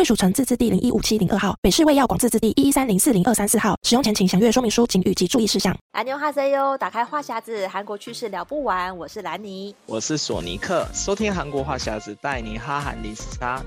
贵属城自治地零一五七零二号，北市卫药广自治地一一三零四零二三四号。使用前请详阅说明书、警语及注意事项。安妞哈塞哟，打开话匣子，韩国趣事聊不完。我是兰妮，我是索尼克，收听韩国话匣子，带你哈韩零时差。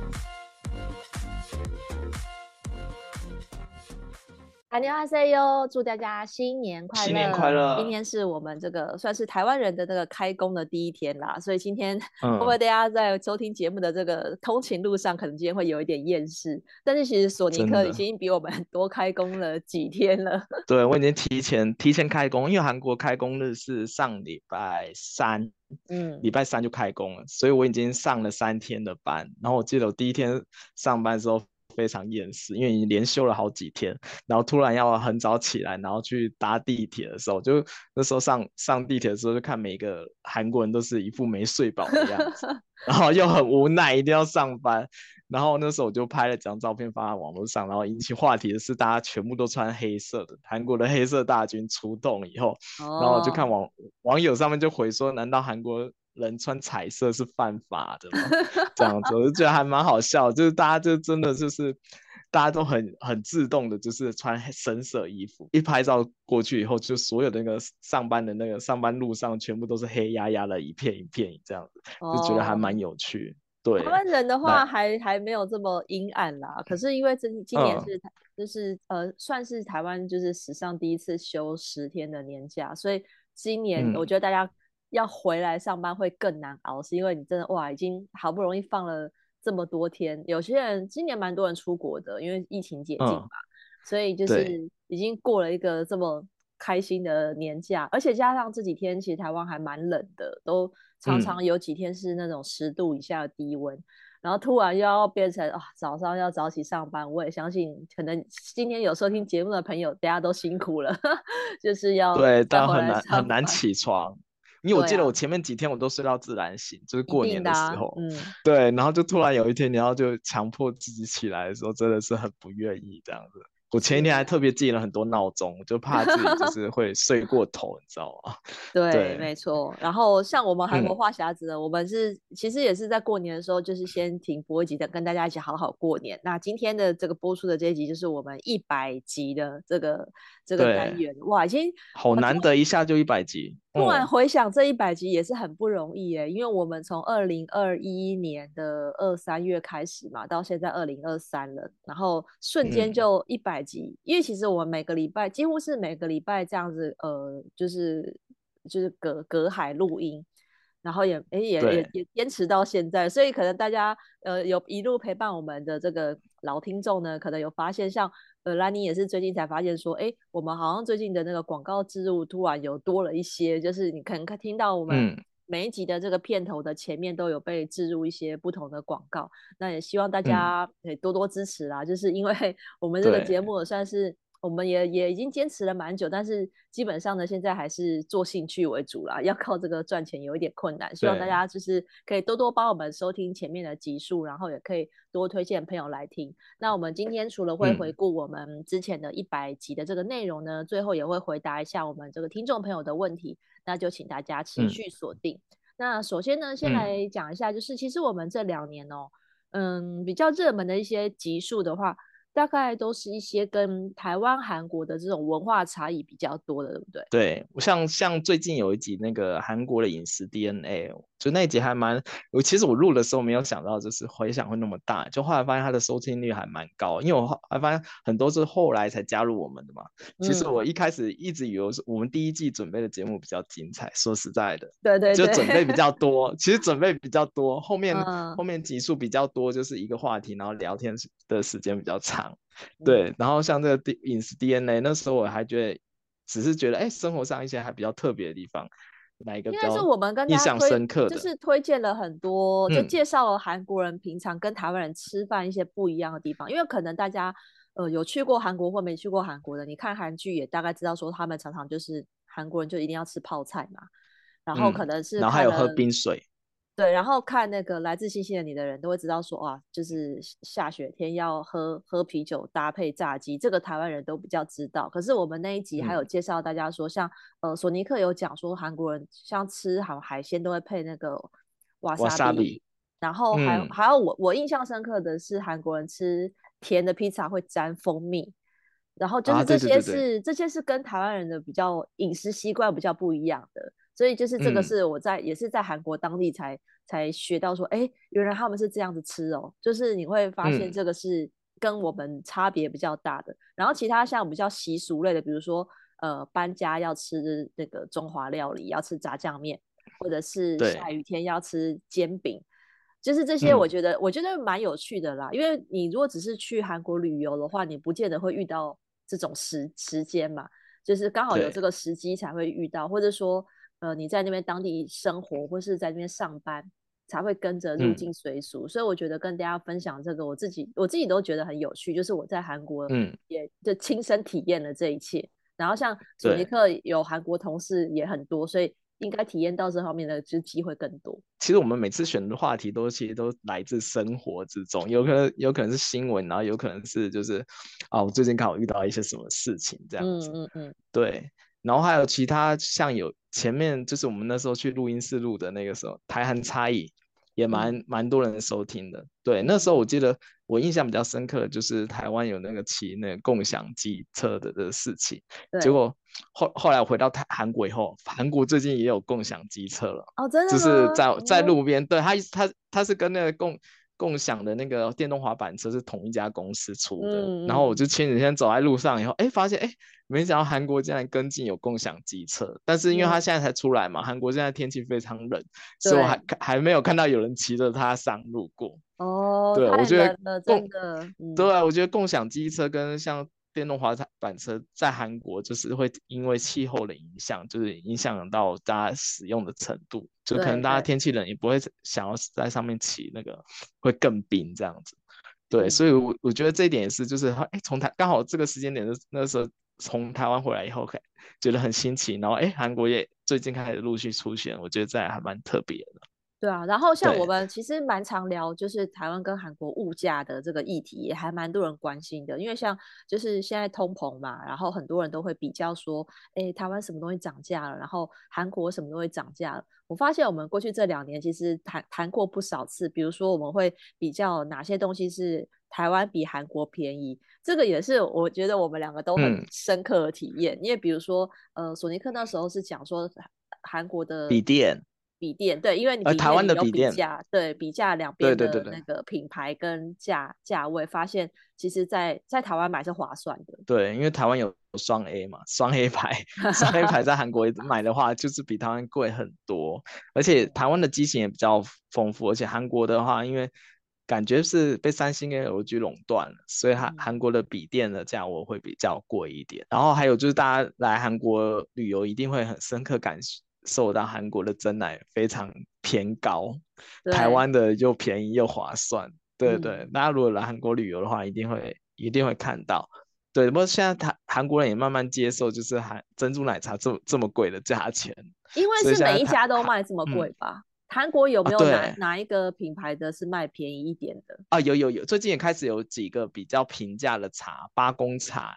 安妞哈塞哟，祝大家新年快乐！新年快乐！今天是我们这个算是台湾人的这个开工的第一天啦，所以今天 会不会大家在收听节目的这个通勤路上，可能今天会有一点厌世？但是其实索尼克已经比我们多开工了几天了。对，我已经提前提前开工，因为韩国开工日是上礼拜三，嗯，礼拜三就开工了，所以我已经上了三天的班。然后我记得我第一天上班的时候。非常厌世，因为已经连休了好几天，然后突然要很早起来，然后去搭地铁的时候，就那时候上上地铁的时候，就看每个韩国人都是一副没睡饱的样子，然后又很无奈，一定要上班。然后那时候我就拍了几张照片发在网络上，然后引起话题的是大家全部都穿黑色的，韩国的黑色大军出动以后，然后我就看网网友上面就回说，难道韩国？人穿彩色是犯法的吗？这样子我就觉得还蛮好笑，就是大家就真的就是大家都很很自动的，就是穿深色衣服。一拍照过去以后，就所有的那个上班的那个上班路上，全部都是黑压压的一片一片这样子，就觉得还蛮有趣。对，台湾人的话还还没有这么阴暗啦。可是因为今今年是、嗯、就是呃算是台湾就是史上第一次休十天的年假，所以今年我觉得大家。要回来上班会更难熬，是因为你真的哇，已经好不容易放了这么多天。有些人今年蛮多人出国的，因为疫情解禁嘛，嗯、所以就是已经过了一个这么开心的年假，而且加上这几天其实台湾还蛮冷的，都常常有几天是那种十度以下的低温，嗯、然后突然又要变成啊早上要早起上班，我也相信可能今天有收听节目的朋友，大家都辛苦了，就是要对，但很难很难起床。因为我记得我前面几天我都睡到自然醒，啊、就是过年的时候，嗯，对，然后就突然有一天你要就强迫自己起来的时候，真的是很不愿意这样子。我前一天还特别记了很多闹钟，就怕自己就 是会睡过头，你知道吗？对，对没错。然后像我们韩国话匣子呢，嗯、我们是其实也是在过年的时候，就是先停播一集的，跟大家一起好好过年。那今天的这个播出的这一集，就是我们一百集的这个这个单元，哇，已经好难得一下就一百集。突然回想这一百集也是很不容易耶，因为我们从二零二一年的二三月开始嘛，到现在二零二三了，然后瞬间就一百集。嗯、因为其实我们每个礼拜几乎是每个礼拜这样子，呃，就是就是隔隔海录音，然后也哎也也也坚持到现在，所以可能大家呃有一路陪伴我们的这个老听众呢，可能有发现像。呃，兰妮也是最近才发现说，哎，我们好像最近的那个广告植入突然有多了一些，就是你可能听到我们每一集的这个片头的前面都有被植入一些不同的广告，那也希望大家可以多多支持啦，嗯、就是因为 我们这个节目也算是。我们也也已经坚持了蛮久，但是基本上呢，现在还是做兴趣为主啦。要靠这个赚钱有一点困难，希望大家就是可以多多帮我们收听前面的集数，然后也可以多推荐朋友来听。那我们今天除了会回顾我们之前的一百集的这个内容呢，嗯、最后也会回答一下我们这个听众朋友的问题。那就请大家持续锁定。嗯、那首先呢，先来讲一下，就是其实我们这两年哦，嗯，比较热门的一些集数的话。大概都是一些跟台湾、韩国的这种文化差异比较多的，对不对？对，我像像最近有一集那个韩国的饮食 DNA，就那一集还蛮，我其实我录的时候没有想到，就是回响会那么大，就后来发现它的收听率还蛮高，因为我后来发现很多是后来才加入我们的嘛。其实我一开始一直以为是我们第一季准备的节目比较精彩，说实在的，对对，就准备比较 多，其实准备比较多，后面、嗯、后面集数比较多，就是一个话题，然后聊天的时间比较长。对，然后像这个饮食 DNA，那时候我还觉得，只是觉得，哎，生活上一些还比较特别的地方。哪一个？应该是我们跟印象深刻的，就是推荐了很多，就介绍了韩国人平常跟台湾人吃饭一些不一样的地方。嗯、因为可能大家呃有去过韩国或没去过韩国的，你看韩剧也大概知道说他们常常就是韩国人就一定要吃泡菜嘛，然后可能是、嗯、然后还有喝冰水。对，然后看那个来自星星的你的人都会知道说，哇，就是下雪天要喝喝啤酒搭配炸鸡，这个台湾人都比较知道。可是我们那一集还有介绍大家说，嗯、像呃索尼克有讲说，韩国人像吃好海鲜都会配那个瓦萨比，然后还、嗯、还有我我印象深刻的是韩国人吃甜的披萨会沾蜂蜜，然后就是这些是、这些是跟台湾人的比较饮食习惯比较不一样的。所以就是这个是我在、嗯、也是在韩国当地才才学到说，哎，原来他们是这样子吃哦，就是你会发现这个是跟我们差别比较大的。嗯、然后其他像比较习俗类的，比如说呃搬家要吃那个中华料理，要吃炸酱面，或者是下雨天要吃煎饼，就是这些我觉得、嗯、我觉得蛮有趣的啦。因为你如果只是去韩国旅游的话，你不见得会遇到这种时时间嘛，就是刚好有这个时机才会遇到，或者说。呃，你在那边当地生活或是在那边上班，才会跟着入境随俗，嗯，所以我觉得跟大家分享这个，我自己我自己都觉得很有趣。就是我在韩国，嗯，也就亲身体验了这一切。然后像索尼克有韩国同事也很多，所以应该体验到这方面的就机会更多。其实我们每次选的话题都其实都来自生活之中，有可能有可能是新闻，然后有可能是就是啊，我最近刚好遇到一些什么事情这样子，嗯嗯嗯，对。然后还有其他像有前面就是我们那时候去录音室录的那个时候，台韩差异也蛮、嗯、蛮多人收听的。对，那时候我记得我印象比较深刻的就是台湾有那个骑那个共享机车的这个事情。结果后后来我回到台韩国以后，韩国最近也有共享机车了。哦，真的就是在在路边，对他他他是跟那个共。共享的那个电动滑板车是同一家公司出的，嗯、然后我就前几天走在路上以后，哎，发现哎，没想到韩国竟然跟进有共享机车，但是因为它现在才出来嘛，嗯、韩国现在天气非常冷，所以我还还没有看到有人骑着它上路过。哦，对，我觉得共的，对啊，我觉得共享机车跟像。电动滑板车在韩国就是会因为气候的影响，就是影响到大家使用的程度，就可能大家天气冷也不会想要在上面骑那个会更冰这样子。对，所以我我觉得这一点也是，就是哎，从台刚好这个时间点的那时候从台湾回来以后，觉得很新奇，然后哎，韩国也最近开始陆续出现，我觉得这还蛮特别的。对啊，然后像我们其实蛮常聊，就是台湾跟韩国物价的这个议题，也还蛮多人关心的。因为像就是现在通膨嘛，然后很多人都会比较说，哎，台湾什么东西涨价了，然后韩国什么东西涨价了。我发现我们过去这两年其实谈谈过不少次，比如说我们会比较哪些东西是台湾比韩国便宜，这个也是我觉得我们两个都很深刻的体验。嗯、因为比如说，呃，索尼克那时候是讲说韩国的笔电。笔电对，因为你台湾的笔电价对比价两边的那个品牌跟价价位，发现其实在在台湾买是划算的。对，因为台湾有双 A 嘛，双 A 牌，双 A 牌在韩国 买的话，就是比台湾贵很多。而且台湾的机型也比较丰富，而且韩国的话，因为感觉是被三星跟 LG 垄断了，所以韩韩国的笔电的价位会比较贵一点。然后还有就是大家来韩国旅游一定会很深刻感受到韩国的真奶非常偏高，台湾的又便宜又划算，对对，嗯、大家如果来韩国旅游的话，一定会一定会看到，对。不过现在台韩国人也慢慢接受，就是韩珍珠奶茶这么这么贵的价钱，因为是每一家都卖这么贵吧？韩、嗯、国有没有哪、啊、哪一个品牌的是卖便宜一点的？啊，有有有，最近也开始有几个比较平价的茶，八公茶，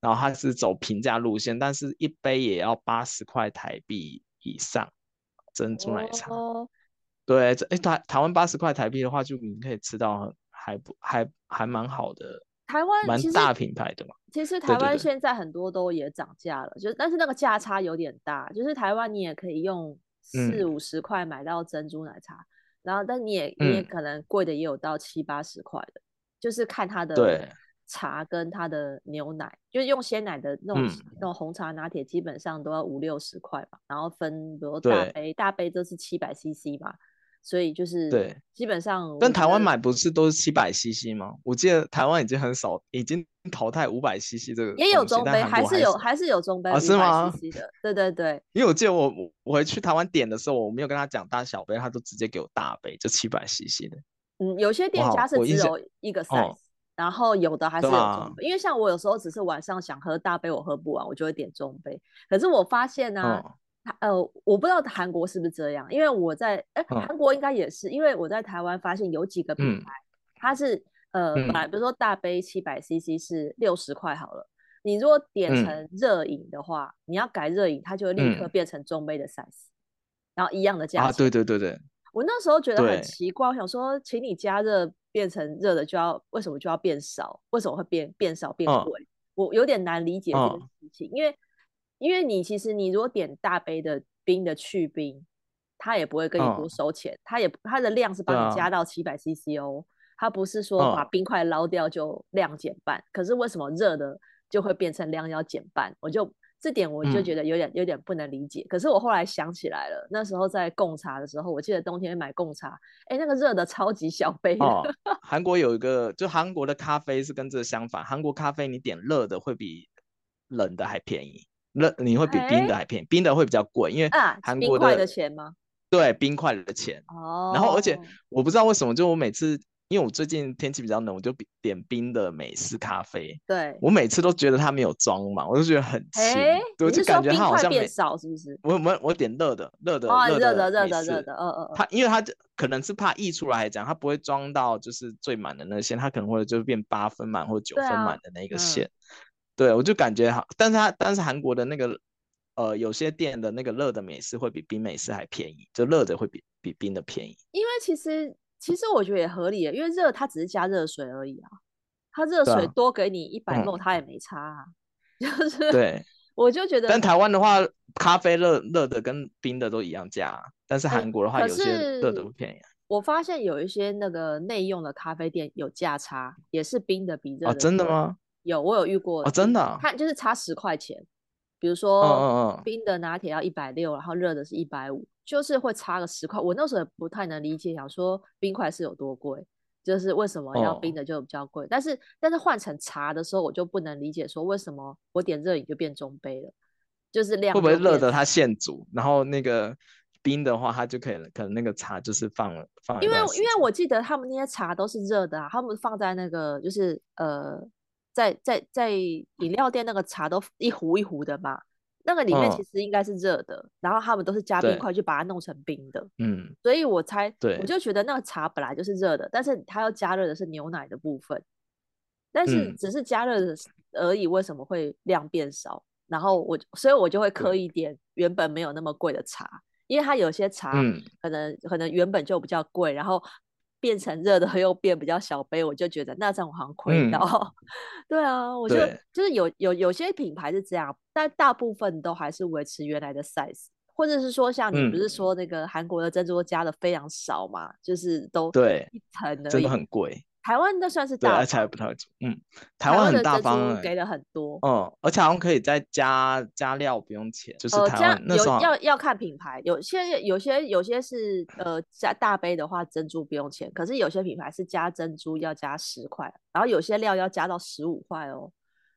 然后它是走平价路线，但是一杯也要八十块台币。以上珍珠奶茶，oh. 对，这哎台台湾八十块台币的话，就你可以吃到还不还还蛮好的。台湾蛮大品牌的嘛。其实台湾现在很多都也涨价了，就但是那个价差有点大。就是台湾你也可以用四五十块买到珍珠奶茶，嗯、然后但你也你也可能贵的也有到七八十块的，就是看它的。对。茶跟它的牛奶，就是用鲜奶的那种、嗯、那种红茶拿铁，基本上都要五六十块吧。然后分比如大杯，大杯都是七百 CC 嘛，所以就是对，基本上。但台湾买不是都是七百 CC 吗？我记得台湾已经很少，已经淘汰五百 CC 这个。也有中杯，还是有，还是有中杯啊？是吗？对对对。因为我记得我我回去台湾点的时候，我没有跟他讲大小杯，他都直接给我大杯，就七百 CC 的。嗯，有些店家是只有一个 size，然后有的还是有中杯。因为像我有时候只是晚上想喝大杯，我喝不完，我就会点中杯。可是我发现呢。呃，我不知道韩国是不是这样，因为我在哎，韩国应该也是，因为我在台湾发现有几个品牌，它是呃，本来比如说大杯七百 CC 是六十块好了，你如果点成热饮的话，你要改热饮，它就会立刻变成中杯的 size，然后一样的价钱。啊，对对对对。我那时候觉得很奇怪，我想说，请你加热变成热的就要为什么就要变少？为什么会变变少变贵？我有点难理解这个事情，因为。因为你其实你如果点大杯的冰的去冰，他也不会跟你多收钱，他、哦、也他的量是帮你加到七百 CC 哦，他不是说把冰块捞掉就量减半、哦。可是为什么热的就会变成量要减半？我就这点我就觉得有点、嗯、有点不能理解。可是我后来想起来了，那时候在贡茶的时候，我记得冬天买贡茶，哎，那个热的超级小杯的。哦、韩国有一个，就韩国的咖啡是跟这个相反，韩国咖啡你点热的会比冷的还便宜。热你会比冰的还便宜，冰的会比较贵，因为韩国的、啊、冰块的钱吗？对，冰块的钱。哦。然后而且我不知道为什么，就我每次，因为我最近天气比较冷，我就点冰的美式咖啡。对。我每次都觉得它没有装嘛，我就觉得很轻。我就感觉它好像变少，是不是？我我我点热的，热的，热的，热的，热的，热的，嗯嗯。它因为它可能是怕溢出来还讲，它不会装到就是最满的那个线，它可能会就变八分满或九分满的那个线。对，我就感觉好，但是它但是韩国的那个，呃，有些店的那个热的美式会比冰美式还便宜，就热的会比比冰的便宜。因为其实其实我觉得也合理，因为热它只是加热水而已啊，它热水多给你一百毫升它也没差啊，嗯、就是对，我就觉得。但台湾的话，咖啡热热的跟冰的都一样价，但是韩国的话有些热的不便宜。我发现有一些那个内用的咖啡店有价差，也是冰的比热的。哦，真的吗？有，我有遇过哦，真的、啊，它就是差十块钱。比如说，冰的拿铁要一百六，然后热的是一百五，就是会差个十块。我那时候也不太能理解，想说冰块是有多贵，就是为什么要冰的就比较贵。哦、但是，但是换成茶的时候，我就不能理解，说为什么我点热饮就变中杯了，就是量会不会热的它现煮，然后那个冰的话，它就可以了，可能那个茶就是放了放了。因为因为我记得他们那些茶都是热的啊，他们放在那个就是呃。在在在饮料店那个茶都一壶一壶的嘛，那个里面其实应该是热的，哦，然后他们都是加冰块去把它弄成冰的。嗯，所以我猜，我就觉得那个茶本来就是热的，但是它要加热的是牛奶的部分，但是只是加热而已，为什么会量变少？然后我所以，我就会刻一点原本没有那么贵的茶，因为它有些茶可能，嗯，可能原本就比较贵，然后。变成热的 又变比较小杯，我就觉得那这样我好像亏到。嗯、对啊，我觉得就是有有有些品牌是这样，但大部分都还是维持原来的 size，或者是说像你不是说那个韩国的珍珠加的非常少嘛，嗯、就是都对一层的，真的很贵。台湾那算是大，而且还不太足。嗯，台湾很大方，欸，给的很多。嗯，而且好像可以再加加料，不用钱。就是台湾，呃、那时候要要看品牌，有些有些有些是呃加大杯的话珍珠不用钱，可是有些品牌是加珍珠要加十块，然后有些料要加到十五块哦。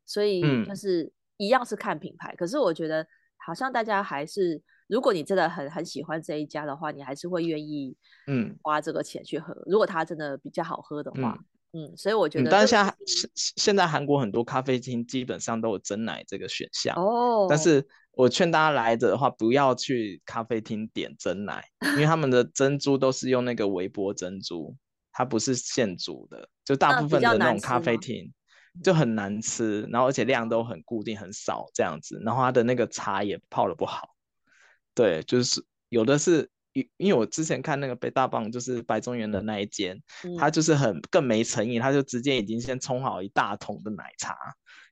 所以就是一样是看品牌，嗯，可是我觉得好像大家还是，如果你真的很很喜欢这一家的话，你还是会愿意嗯花这个钱去喝，嗯。如果它真的比较好喝的话。嗯嗯，所以我觉得，但是现在现现在韩国很多咖啡厅基本上都有蒸奶这个选项哦。但是我劝大家来的话，不要去咖啡厅点蒸奶，因为他们的珍珠都是用那个微波珍珠，它不是现煮的。就大部分的那种咖啡厅就很难吃，然后而且量都很固定很少这样子，然后它的那个茶也泡的不好。对，就是有的是。因因为我之前看那个北大棒，就是白中原的那一间，嗯，他就是很更没诚意，他就直接已经先冲好一大桶的奶茶，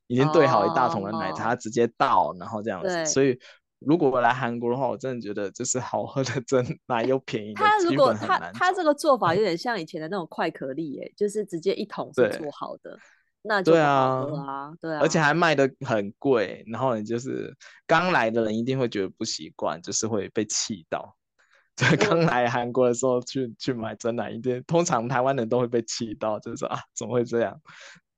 已经兑好一大桶的奶茶，哦，直接倒，然后这样子。所以如果我来韩国的话，我真的觉得就是好喝的 真奶又便宜。他如果他他这个做法有点像以前的那种快可丽，哎，就是直接一桶是做好的，那就好喝啊，对啊，而且还卖的很贵，然后你就是刚来的人一定会觉得不习惯，就是会被气到。在刚来韩国的时候去去买真奶，一定通常台湾人都会被气到，就是说啊，怎么会这样？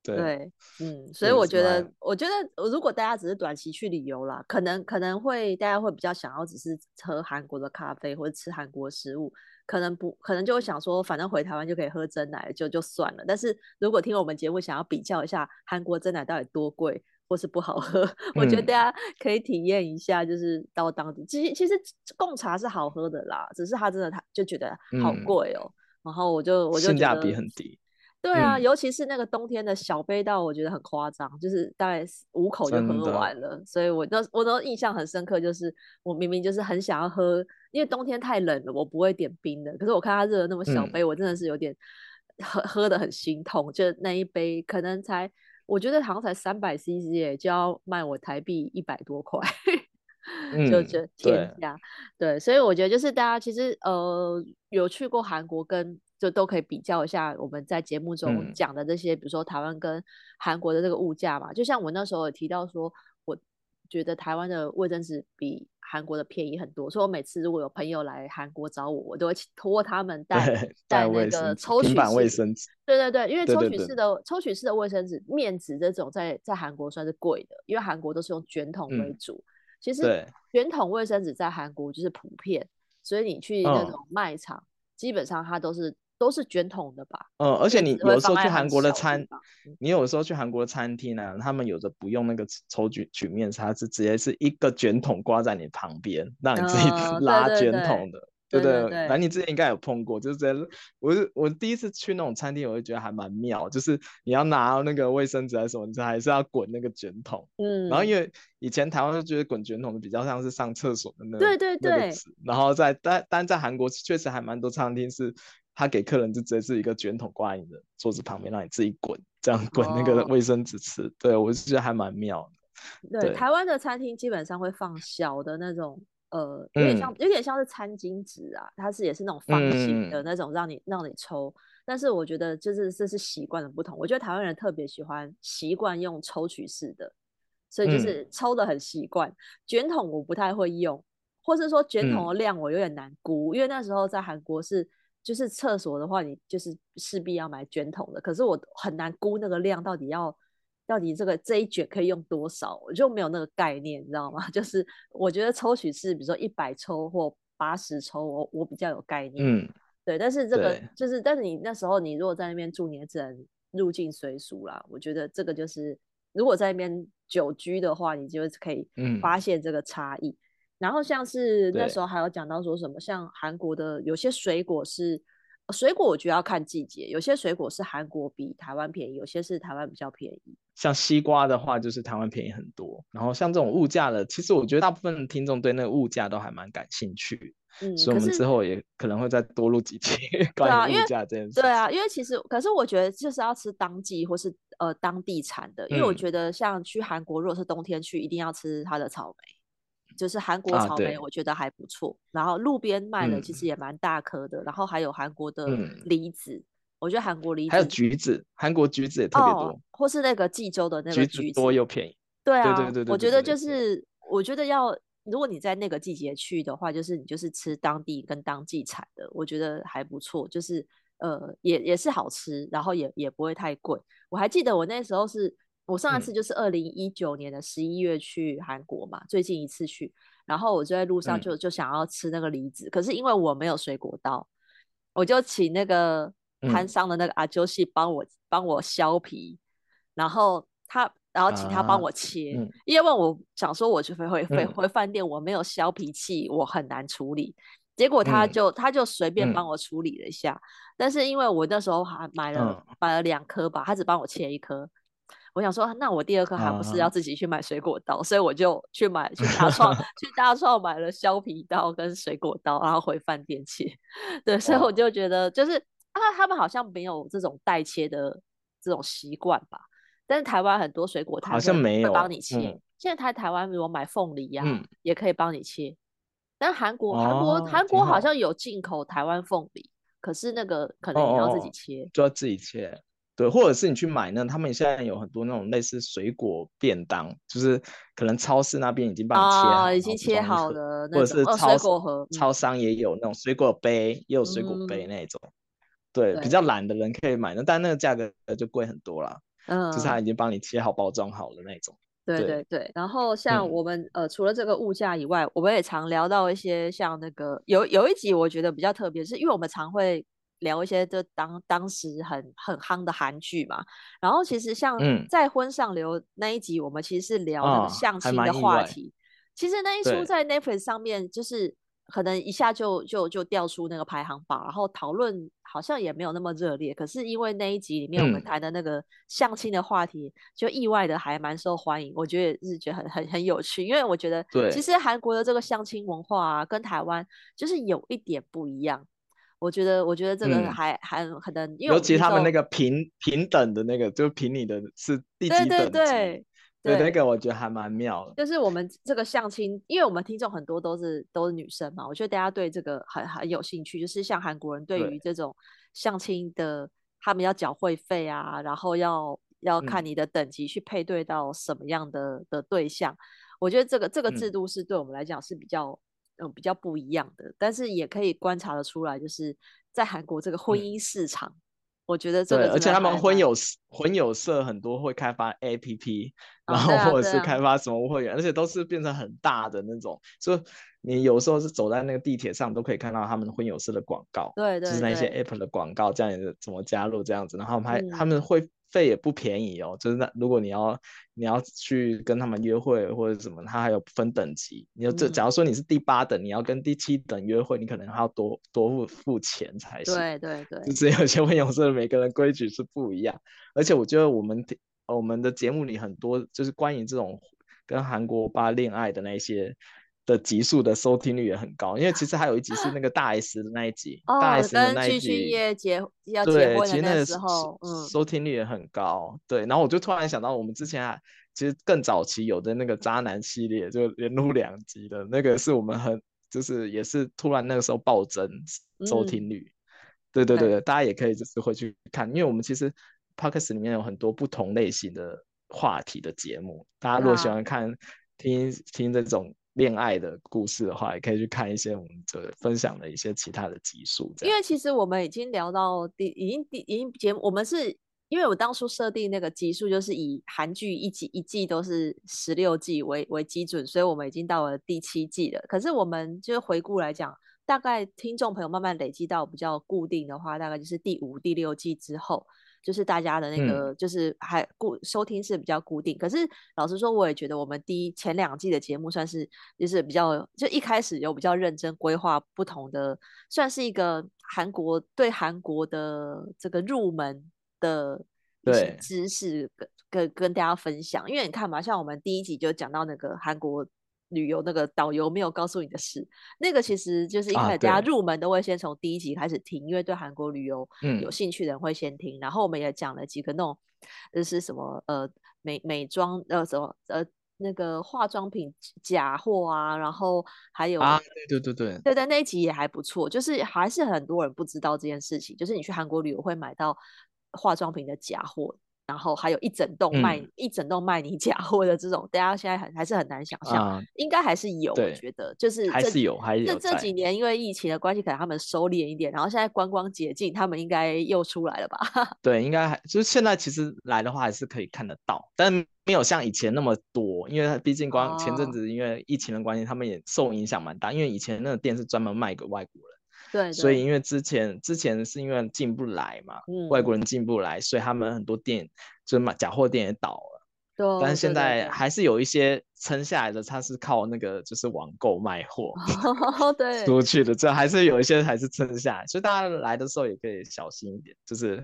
对，对，嗯，所以我觉得，我觉得如果大家只是短期去旅游啦，可能可能会大家会比较想要只是喝韩国的咖啡或者吃韩国食物，可能不可能就会想说，反正回台湾就可以喝真奶，就就算了。但是如果听我们节目想要比较一下韩国真奶到底多贵或是不好喝，嗯，我觉得大家可以体验一下，就是到当地，其实其实贡茶是好喝的啦，只是他真的他就觉得好贵哦，嗯，然后我就我就性价比很低。对啊、嗯，尤其是那个冬天的小杯到，我觉得很夸张，就是大概五口就喝完了。所以我都我都印象很深刻，就是我明明就是很想要喝，因为冬天太冷了，我不会点冰的。可是我看他热的那么小杯，嗯、我真的是有点喝喝的很心痛。就那一杯可能才，我觉得好像才三百 CC 就要卖我台币一百多块，就这天价。对，所以我觉得就是大家其实呃有去过韩国跟。就都可以比较一下我们在节目中讲的这些，嗯、比如说台湾跟韩国的这个物价嘛。就像我那时候有提到说，我觉得台湾的卫生纸比韩国的便宜很多，所以我每次如果有朋友来韩国找我，我都会托他们带 带那个抽取式卫生纸。对对对，因为抽取式的抽取式的卫生纸面纸这种在在韩国算是贵的，因为韩国都是用卷筒为主。嗯、其实卷筒卫生纸在韩国就是普遍，所以你去那种卖场，哦、基本上它都是。都是卷筒的吧？嗯，而且你有时候去韩国的餐，你有时候去韩国的餐厅呢、啊，他们有的不用那个抽取取面，它是直接是一个卷筒挂在你旁边，让你自己 拉卷筒的。嗯对对对，反正你之前应该有碰过，就是。我我第一次去那种餐厅，我就觉得还蛮妙，就是你要拿那个卫生纸还是什么，你还是要滚那个卷筒。嗯。然后因为以前台湾就觉得滚卷筒比较像是上厕所的那个。对对对。然后在但但在韩国确实还蛮多餐厅是。他给客人就直接是一个卷筒挂在你的桌子旁边，让你自己滚，这样滚那个卫生纸吃。哦、对我是觉得还蛮妙的。对，对台湾的餐厅基本上会放小的那种，呃，有点像、嗯、有点像是餐巾纸啊，它是也是那种方形的那种，让你、嗯、让你抽。但是我觉得就是这是习惯的不同。我觉得台湾人特别喜欢习惯用抽取式的，所以就是抽的很习惯。嗯、卷筒我不太会用，或是说卷筒的量我有点难估，嗯、因为那时候在韩国是。就是厕所的话，你就是势必要买卷筒的。可是我很难估那个量到底要，到底这个这一卷可以用多少，我就没有那个概念，你知道吗？就是我觉得抽取是，比如说一百抽或八十抽，我我比较有概念。嗯，对。但是这个就是，但是你那时候你如果在那边住，你也只能入境随俗啦。我觉得这个就是，如果在那边久居的话，你就可以发现这个差异。嗯然后像是那时候还有讲到说什么，像韩国的有些水果是水果，我觉得要看季节，有些水果是韩国比台湾便宜，有些是台湾比较便宜。像西瓜的话，就是台湾便宜很多。然后像这种物价的，其实我觉得大部分听众对那个物价都还蛮感兴趣，嗯，所以我们之后也可能会再多录几期 关于物价这件事。对啊，因为其实可是我觉得就是要吃当季或是呃当地产的，因为我觉得像去韩国，如果是冬天去，一定要吃它的草莓。就是韩国草莓，我觉得还不错。啊、然后路边卖的其实也蛮大颗的、嗯。然后还有韩国的梨子，嗯、我觉得韩国梨子还有橘子，韩国橘子也特别多、哦。或是那个济州的那个橘子，橘子多又便宜。对啊，对对对对。我觉得就是，我觉得要如果你在那个季节去的话，就是你就是吃当地跟当季产的，我觉得还不错。就是呃，也也是好吃，然后也也不会太贵。我还记得我那时候是。我上一次就是二零一九年的十一月去韩国嘛、嗯，最近一次去，然后我就在路上就、嗯、就想要吃那个梨子，可是因为我没有水果刀，我就请那个摊商的那个阿啾西帮我帮、嗯、我削皮，然后他然后请他帮我切、啊嗯，因为我想说我去回回回回饭店我没有削皮器，我很难处理，结果他就、嗯、他就随便帮我处理了一下、嗯，但是因为我那时候还买了、嗯、买了两颗吧，他只帮我切一颗。我想说，那我第二颗还不是要自己去买水果刀，uh. 所以我就去买去大 创去大创买了削皮刀跟水果刀，然后回饭店切。对，所以我就觉得就是啊，他们好像没有这种代切的这种习惯吧。但是台湾很多水果摊好像没有帮你切。嗯、现在台台湾如果买凤梨呀、啊嗯，也可以帮你切。但韩国韩国韩国好像有进口台湾凤梨，可是那个可能你要自己切，就要自己切。对，或者是你去买呢，他们现在有很多那种类似水果便当，就是可能超市那边已经帮你切好，哦，已经切好的，或者是超、哦、水果盒、嗯，超商也有那种水果杯，也有水果杯那种。嗯、对，对，比较懒的人可以买那，但那个价格就贵很多啦。嗯，就是他已经帮你切好、包装好的那种。对对对，对，然后像我们、嗯、呃，除了这个物价以外，我们也常聊到一些像那个有有一集我觉得比较特别，是因为我们常会。聊一些就当当时很很夯的韩剧嘛，然后其实像在婚上流那一集，我们其实是聊那个相亲的话题。哦、其实那一出在 Netflix 上面，就是可能一下就就就调出那个排行榜，然后讨论好像也没有那么热烈。可是因为那一集里面我们谈的那个相亲的话题，就意外的还蛮受欢迎。我觉得也是觉得很很很有趣，因为我觉得其实韩国的这个相亲文化啊，跟台湾就是有一点不一样。我觉得，我觉得这个还、嗯、还可能，因为尤其他们那个平平等的那个，就评你的是第几等级，对对对，对，对那个我觉得还蛮妙的。就是我们这个相亲，因为我们听众很多都是都是女生嘛，我觉得大家对这个很很有兴趣。就是像韩国人对于这种相亲的，他们要缴会费啊，然后要要看你的等级去配对到什么样的、嗯、的对象。我觉得这个这个制度是对我们来讲是比较。嗯，比较不一样的，但是也可以观察得出来，就是在韩国这个婚姻市场，嗯、我觉得这个，而且他们婚友。婚友社很多会开发 APP，然后或者是开发什么会员、啊啊，而且都是变成很大的那种，所以你有时候是走在那个地铁上都可以看到他们的婚友社的广告，对，对对，就是那些 App 的广告，这样子怎么加入这样子，然后还、嗯、他们会。费也不便宜哦，就是那如果你要你要去跟他们约会或者什么，他还有分等级。你要这假如说你是第八等，嗯，你要跟第七等约会，你可能还要多多付付钱才行。对对对，就是有些婚友社每个人规矩是不一样，而且我觉得我们我们的节目里很多就是关于这种跟韩国吧恋爱的那些。的集数的收听率也很高，因为其实还有一集是那个大 S 的那一集，哦、大 S 的那一集，结要结婚的那时候，嗯，收听率也很高。对，然后我就突然想到，我们之前还其实更早期有的那个渣男系列，就连录两集的那个，是我们很就是也是突然那个时候暴增收听率。嗯、对对对对，大家也可以就是回去看，因为我们其实 Podcast 里面有很多不同类型的话题的节目，大家如果喜欢看、啊、听听这种。恋爱的故事的话，也可以去看一些我们的分享的一些其他的集数。因为其实我们已经聊到第，已经第已经节目，我们是因为我当初设定那个集数，就是以韩剧一集一季都是十六季为为基准，所以我们已经到了第七季了。可是我们就是回顾来讲，大概听众朋友慢慢累积到比较固定的话，大概就是第五、第六季之后。就是大家的那个，就是还固收听是比较固定，嗯。可是老实说，我也觉得我们第一前两季的节目算是就是比较，就一开始有比较认真规划不同的，算是一个韩国对韩国的这个入门的一些知识跟跟跟大家分享。因为你看嘛，像我们第一集就讲到那个韩国。旅游那个导游没有告诉你的事，那个其实就是一开始大家入门都会先从第一集开始听，啊、因为对韩国旅游有兴趣的人会先听。嗯、然后我们也讲了几个那种，就是什么呃美美妆呃什么呃那个化妆品假货啊，然后还有啊对对对对对对那一集也还不错，就是还是很多人不知道这件事情，就是你去韩国旅游会买到化妆品的假货。然后还有一整栋卖、嗯、一整栋卖你假货的这种，大家现在很还是很难想象、嗯，应该还是有，我觉得就是还是有，还是有。这这几年因为疫情的关系，可能他们收敛一点，然后现在观光解禁，他们应该又出来了吧？对，应该还就是现在其实来的话还是可以看得到，但没有像以前那么多，因为毕竟光前阵子因为疫情的关系，他们也受影响蛮大，因为以前那个店是专门卖给外国人。对，对，所以因为之前之前是因为进不来嘛，嗯，外国人进不来，所以他们很多店就是买假货店也倒了。对，但是现在还是有一些撑下来的，他是靠那个就是网购卖货，对，出去的，这还是有一些还是撑下来，所以大家来的时候也可以小心一点，就是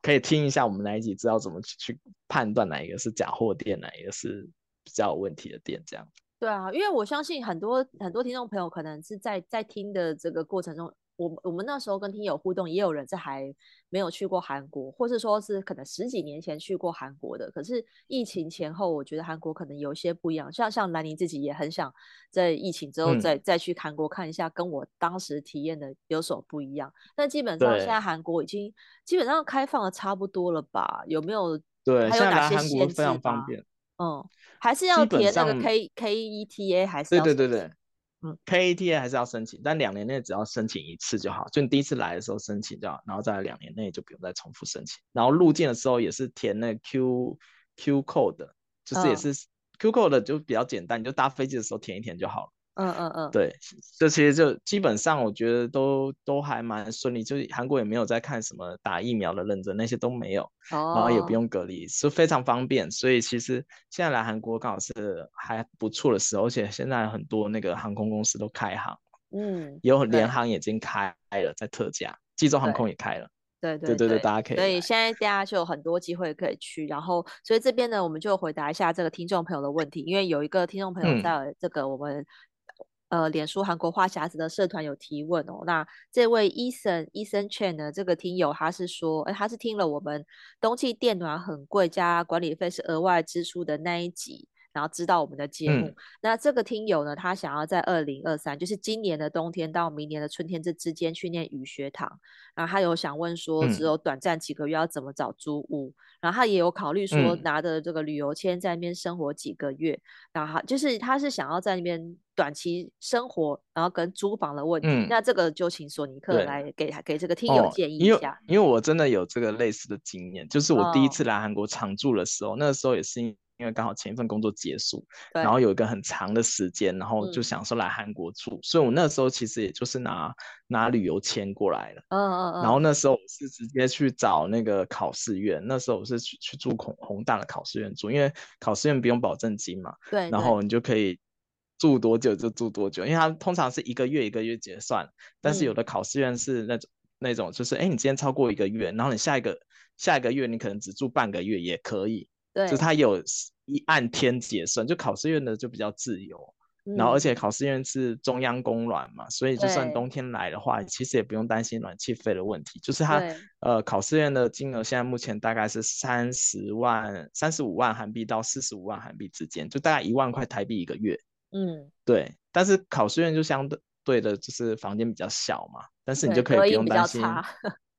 可以听一下我们那一集，知道怎么去去判断哪一个是假货店，哪一个是比较有问题的店，这样。对啊，因为我相信很多很多听众朋友可能是在在听的这个过程中。我我们那时候跟听友互动，也有人在还没有去过韩国，或是说是可能十几年前去过韩国的。可是疫情前后，我觉得韩国可能有些不一样。像像兰妮自己也很想在疫情之后再、嗯、再去韩国看一下，跟我当时体验的有所不一样。但基本上现在韩国已经基本上开放的差不多了吧？有没有？对，还有哪些限制？非常方便。嗯，还是要填那个 K K E T A，还是对对对。嗯，KATA 还是要申请，但两年内只要申请一次就好，就你第一次来的时候申请就好，然后在两年内就不用再重复申请。然后入境的时候也是填那 Q Q code，就是也是 Q code 就比较简单，你就搭飞机的时候填一填就好了。嗯嗯嗯，对，这其实就基本上我觉得都都还蛮顺利，就是韩国也没有在看什么打疫苗的认证，那些都没有，哦、然后也不用隔离，是非常方便。所以其实现在来韩国刚好是还不错的时候，而且现在很多那个航空公司都开航，嗯，有联航已经开了，在特价，济州航空也开了，对对对对，对对对，大家可以。所以现在大家就有很多机会可以去，然后所以这边呢，我们就回答一下这个听众朋友的问题，因为有一个听众朋友在这个我们。呃，脸书韩国话匣子的社团有提问哦。那这位 Eason Eason Chen 呢，这个听友他是说，哎，他是听了我们冬季电暖很贵，加管理费是额外支出的那一集。然后知道我们的节目，嗯、那这个听友呢，他想要在二零二三，就是今年的冬天到明年的春天这之间去念语学堂。然后他有想问说，只有短暂几个月要怎么找租屋？嗯、然后他也有考虑说，拿着这个旅游签在那边生活几个月。嗯、然后就是他是想要在那边短期生活，然后跟租房的问题。嗯、那这个就请索尼克来给给给这个听友建议一下。哦、因为因为我真的有这个类似的经验，就是我第一次来韩国常住的时候，哦、那个时候也是。因为刚好前一份工作结束，对然后有一个很长的时间，然后就想说来韩国住，嗯、所以我那时候其实也就是拿拿旅游签过来了。嗯嗯嗯。然后那时候我是直接去找那个考试院，那时候我是去去住弘弘大的考试院住，因为考试院不用保证金嘛。对。然后你就可以住多久就住多久，因为它通常是一个月一个月结算，但是有的考试院是那种、嗯、那种就是，哎，你今天超过一个月，然后你下一个下一个月你可能只住半个月也可以。对，就它有一按天结算，就考试院的就比较自由，嗯、然后而且考试院是中央供暖嘛，所以就算冬天来的话，其实也不用担心暖气费的问题。就是它呃考试院的金额现在目前大概是三十万、三十五万韩币到四十五万韩币之间，就大概一万块台币一个月。嗯，对。但是考试院就相对的，就是房间比较小嘛，但是你就可以不用担心。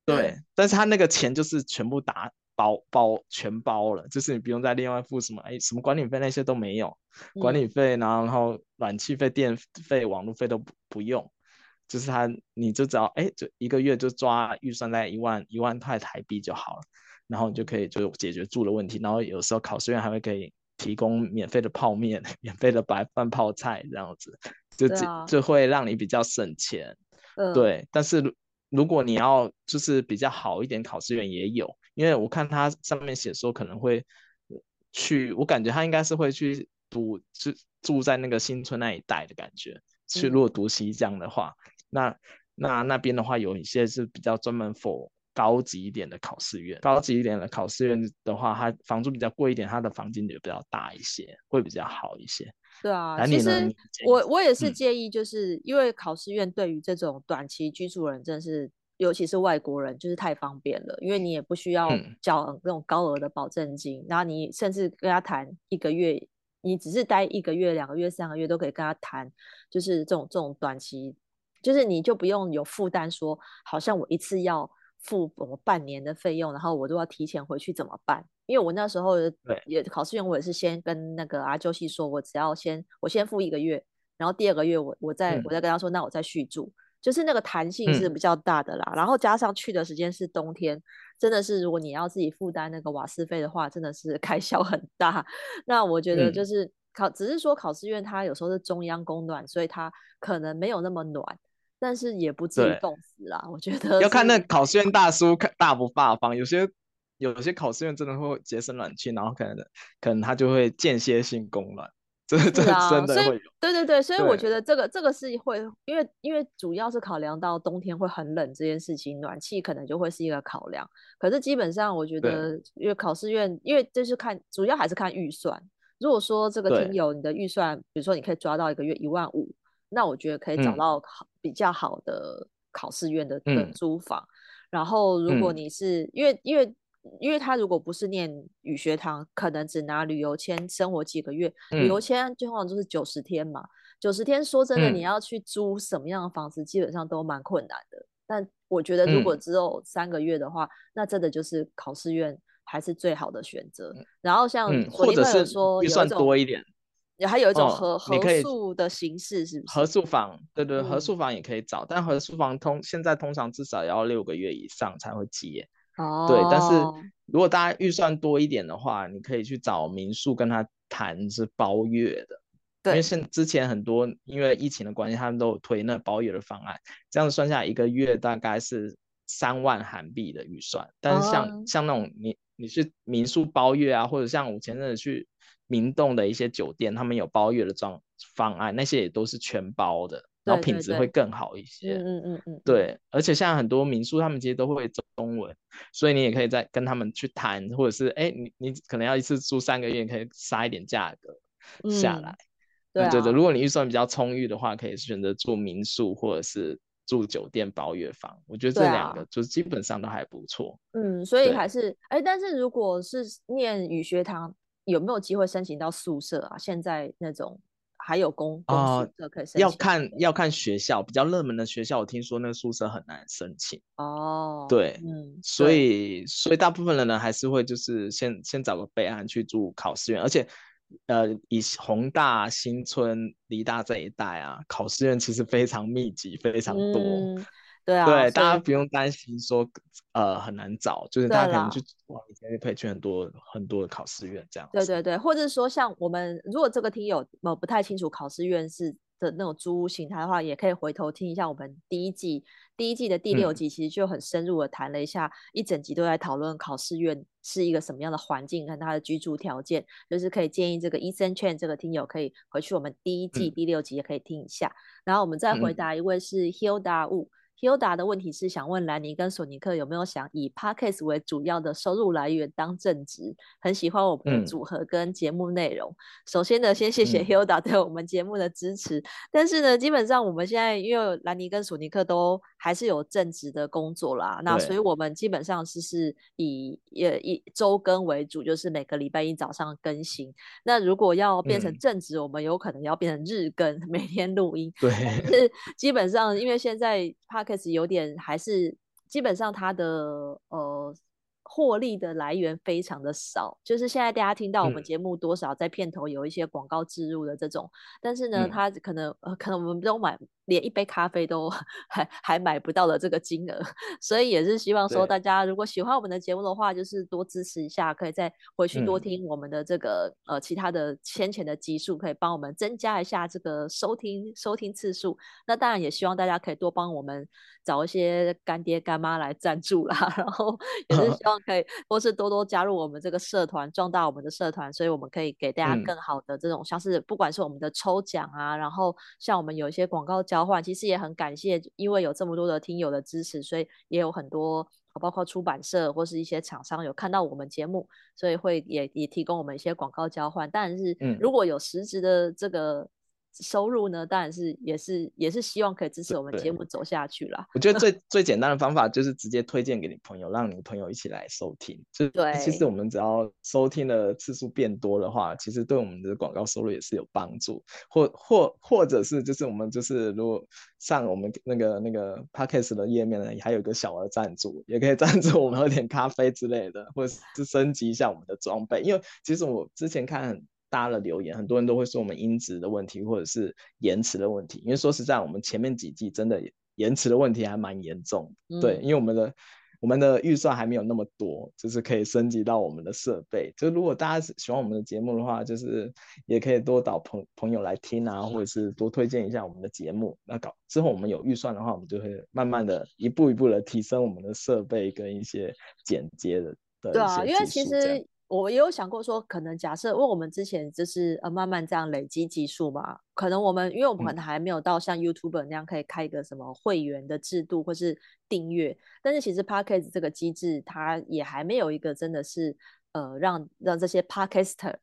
对，但是他那个钱就是全部打。包包全包了，就是你不用再另外付什么，哎，什么管理费那些都没有，嗯、管理费，然后然后暖气费、电费、网络费都不不用，就是他你就只要哎，就一个月就抓预算在一万一万块台币就好了，然后你就可以就解决住的问题，然后有时候考试院还会给提供免费的泡面、免费的白饭泡菜这样子，就就、啊、就会让你比较省钱，嗯、对，但是如果你要就是比较好一点，考试院也有。因为我看他上面写说可能会去，我感觉他应该是会去读，住住在那个新村那一带的感觉。去如果读西江的话，嗯、那那那边的话有一些是比较专门 for 高级一点的考试院，高级一点的考试院的话，它房租比较贵一点，它的房间也比较大一些，会比较好一些。对啊，其实我我也是建议，就是、嗯、因为考试院对于这种短期居住人真的是。尤其是外国人，就是太方便了，因为你也不需要缴那种高额的保证金，嗯、然后你甚至跟他谈一个月，你只是待一个月、两个月、三个月都可以跟他谈，就是这种这种短期，就是你就不用有负担，说好像我一次要付我半年的费用，然后我都要提前回去怎么办？因为我那时候也考试员，我也是先跟那个阿周西说，我只要先我先付一个月，然后第二个月我我再、嗯、我再跟他说，那我再续住。就是那个弹性是比较大的啦，嗯、然后加上去的时间是冬天，真的是如果你要自己负担那个瓦斯费的话，真的是 开销很大。那我觉得就是考，嗯、只是说考试院它有时候是中央供暖，所以它可能没有那么暖，但是也不至于冻死啦。我觉得要看那考试院大叔看大不大方，有些有些考试院真的会节省暖气，然后可能可能他就会间歇性供暖。这 这真的会有，对对对，所以我觉得这个这个是会，因为因为主要是考量到冬天会很冷这件事情，暖气可能就会是一个考量。可是基本上我觉得，因为考试院，因为这是看主要还是看预算。如果说这个听友你的预算，比如说你可以抓到一个月一万五，那我觉得可以找到好比较好的考试院的的租房。嗯、然后如果你是、嗯、因为因为因为他如果不是念语学堂，可能只拿旅游签生活几个月，嗯、旅游签就通常就是九十天嘛。九十天说真的，你要去租什么样的房子，基本上都蛮困难的。但我觉得如果只有三个月的话，那真的就是考试院还是最好的选择。然后像或者是说预算多一点，也还有一种合合宿的形式，是不是？合宿房，对对，合宿房也可以找，但合宿房通现在通常至少要六个月以上才会接。哦，对，但是如果大家预算多一点的话，你可以去找民宿跟他谈是包月的。因为现之前很多因为疫情的关系，他们都有推那包月的方案，这样子算下来一个月大概是三万韩币的预算。但是像、oh. 像那种你你去民宿包月啊，或者像我前阵子去明洞的一些酒店，他们有包月的装方案，那些也都是全包的，然后品质会更好一些。嗯嗯嗯。对，而且像很多民宿他们其实都会中文，所以你也可以再跟他们去谈，或者是哎你你可能要一次住三个月，可以杀一点价格下来。嗯对，啊、对对，如果你预算比较充裕的话，可以选择住民宿或者是住酒店包月房。我觉得这两个就基本上都还不错。嗯，所以还是哎，但是如果是念语学堂，有没有机会申请到宿舍啊？现在那种还有公公宿舍可以？要看要看学校，比较热门的学校，我听说那个宿舍很难申请。哦，对，嗯，所以所以大部分的人呢还是会就是先先找个备案去住考试院，而且。呃，以宏大、新村、梨大这一带啊，考试院其实非常密集，非常多。嗯、对啊，对，大家不用担心说呃很难找，就是大家可能去往以前就可以去很多很多的考试院这样。对对对，或者说像我们如果这个听友呃不太清楚考试院是的那种租屋形态的话，也可以回头听一下我们第一季。第一季的第六集其实就很深入的谈了一下，嗯、一整集都在讨论考试院是一个什么样的环境跟它的居住条件，就是可以建议这个 Eason Chen 这个听友可以回去我们第一季第六集也可以听一下。嗯、然后我们再回答一位是 Hilda Wu。Hilda 的问题是想问兰尼跟索尼克有没有想以 Podcast 为主要的收入来源当正职？很喜欢我们的组合跟节目内容。嗯、首先呢，先谢谢 Hilda 对我们节目的支持。嗯、但是呢，基本上我们现在因为兰尼跟索尼克都还是有正职的工作啦，那所以我们基本上是是以也以周更为主，就是每个礼拜一早上更新。那如果要变成正职，嗯、我们有可能要变成日更，每天录音。对，是基本上因为现在帕克斯有点还是基本上它的呃获利的来源非常的少，就是现在大家听到我们节目多少在片头有一些广告植入的这种，嗯、但是呢，他可能呃可能我们都买。连一杯咖啡都 还还买不到的这个金额，所以也是希望说大家如果喜欢我们的节目的话，就是多支持一下，可以再回去多听我们的这个、嗯、呃其他的先前的集数，可以帮我们增加一下这个收听收听次数。那当然也希望大家可以多帮我们找一些干爹干妈来赞助啦，然后也是希 望可以或是多多加入我们这个社团，壮大我们的社团，所以我们可以给大家更好的这种，嗯、像是不管是我们的抽奖啊，然后像我们有一些广告。交换其实也很感谢，因为有这么多的听友的支持，所以也有很多包括出版社或是一些厂商有看到我们节目，所以会也也提供我们一些广告交换。但是如果有实质的这个。收入呢，当然是也是也是希望可以支持我们节目走下去啦。我觉得最 最简单的方法就是直接推荐给你朋友，让你朋友一起来收听。就对，其实我们只要收听的次数变多的话，其实对我们的广告收入也是有帮助。或或或者是就是我们就是如果上我们那个那个 Podcast 的页面呢，还有一个小额赞助，也可以赞助我们喝点咖啡之类的，或者是升级一下我们的装备。因为其实我之前看很。大家的留言，很多人都会说我们音质的问题，或者是延迟的问题。因为说实在，我们前面几季真的延迟的问题还蛮严重。嗯、对，因为我们的我们的预算还没有那么多，就是可以升级到我们的设备。就如果大家喜欢我们的节目的话，就是也可以多找朋朋友来听啊，或者是多推荐一下我们的节目。那搞之后我们有预算的话，我们就会慢慢的一步一步的提升我们的设备跟一些剪接的。对啊，因为其实。我也有想过说，可能假设，因为我们之前就是呃慢慢这样累积技术嘛，可能我们因为我们可能还没有到像 YouTuber 那样可以开一个什么会员的制度或是订阅，但是其实 Podcast 这个机制它也还没有一个真的是呃让让这些 Podcaster。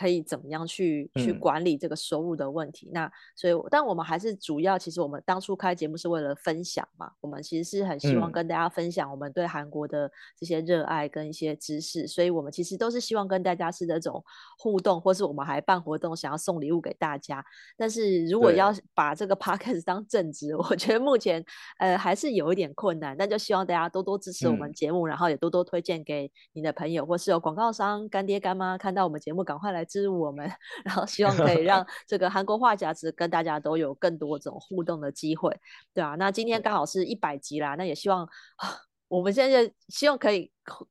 可以怎么样去去管理这个收入的问题？嗯、那所以，但我们还是主要，其实我们当初开节目是为了分享嘛。我们其实是很希望跟大家分享我们对韩国的这些热爱跟一些知识，嗯、所以我们其实都是希望跟大家是这种互动，或是我们还办活动想要送礼物给大家。但是如果要把这个 podcast 当正职，我觉得目前呃还是有一点困难。那就希望大家多多支持我们节目，嗯、然后也多多推荐给你的朋友，或是有广告商干爹干妈看到我们节目，赶快来。支持我们，然后希望可以让 这个韩国话匣子跟大家都有更多这种互动的机会，对啊，那今天刚好是一百集啦，那也希望我们现在希望可以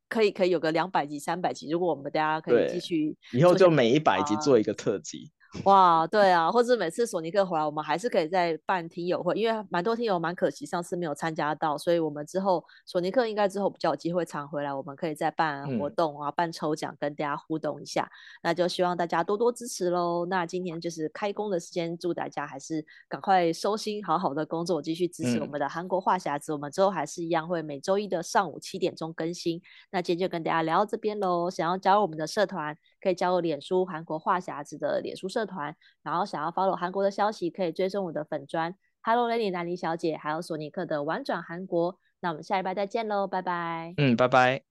可以可以有个两百集、三百集，如果我们大家可以继续，以后就每一百集做一个特辑。哇，对啊，或者每次索尼克回来，我们还是可以再办听友会，因为蛮多听友蛮可惜上次没有参加到，所以我们之后索尼克应该之后比较有机会常回来，我们可以再办活动啊，办抽奖跟大家互动一下，嗯、那就希望大家多多支持喽。那今天就是开工的时间，祝大家还是赶快收心，好好的工作，继续支持我们的韩国话匣子。嗯、我们之后还是一样会每周一的上午七点钟更新。那今天就跟大家聊到这边喽，想要加入我们的社团，可以加入脸书韩国话匣子的脸书社团，然后想要 follow 韩国的消息，可以追踪我的粉砖，Hello Lady 南妮小姐，还有索尼克的玩转韩国。那我们下一拜再见喽，拜拜。嗯，拜拜。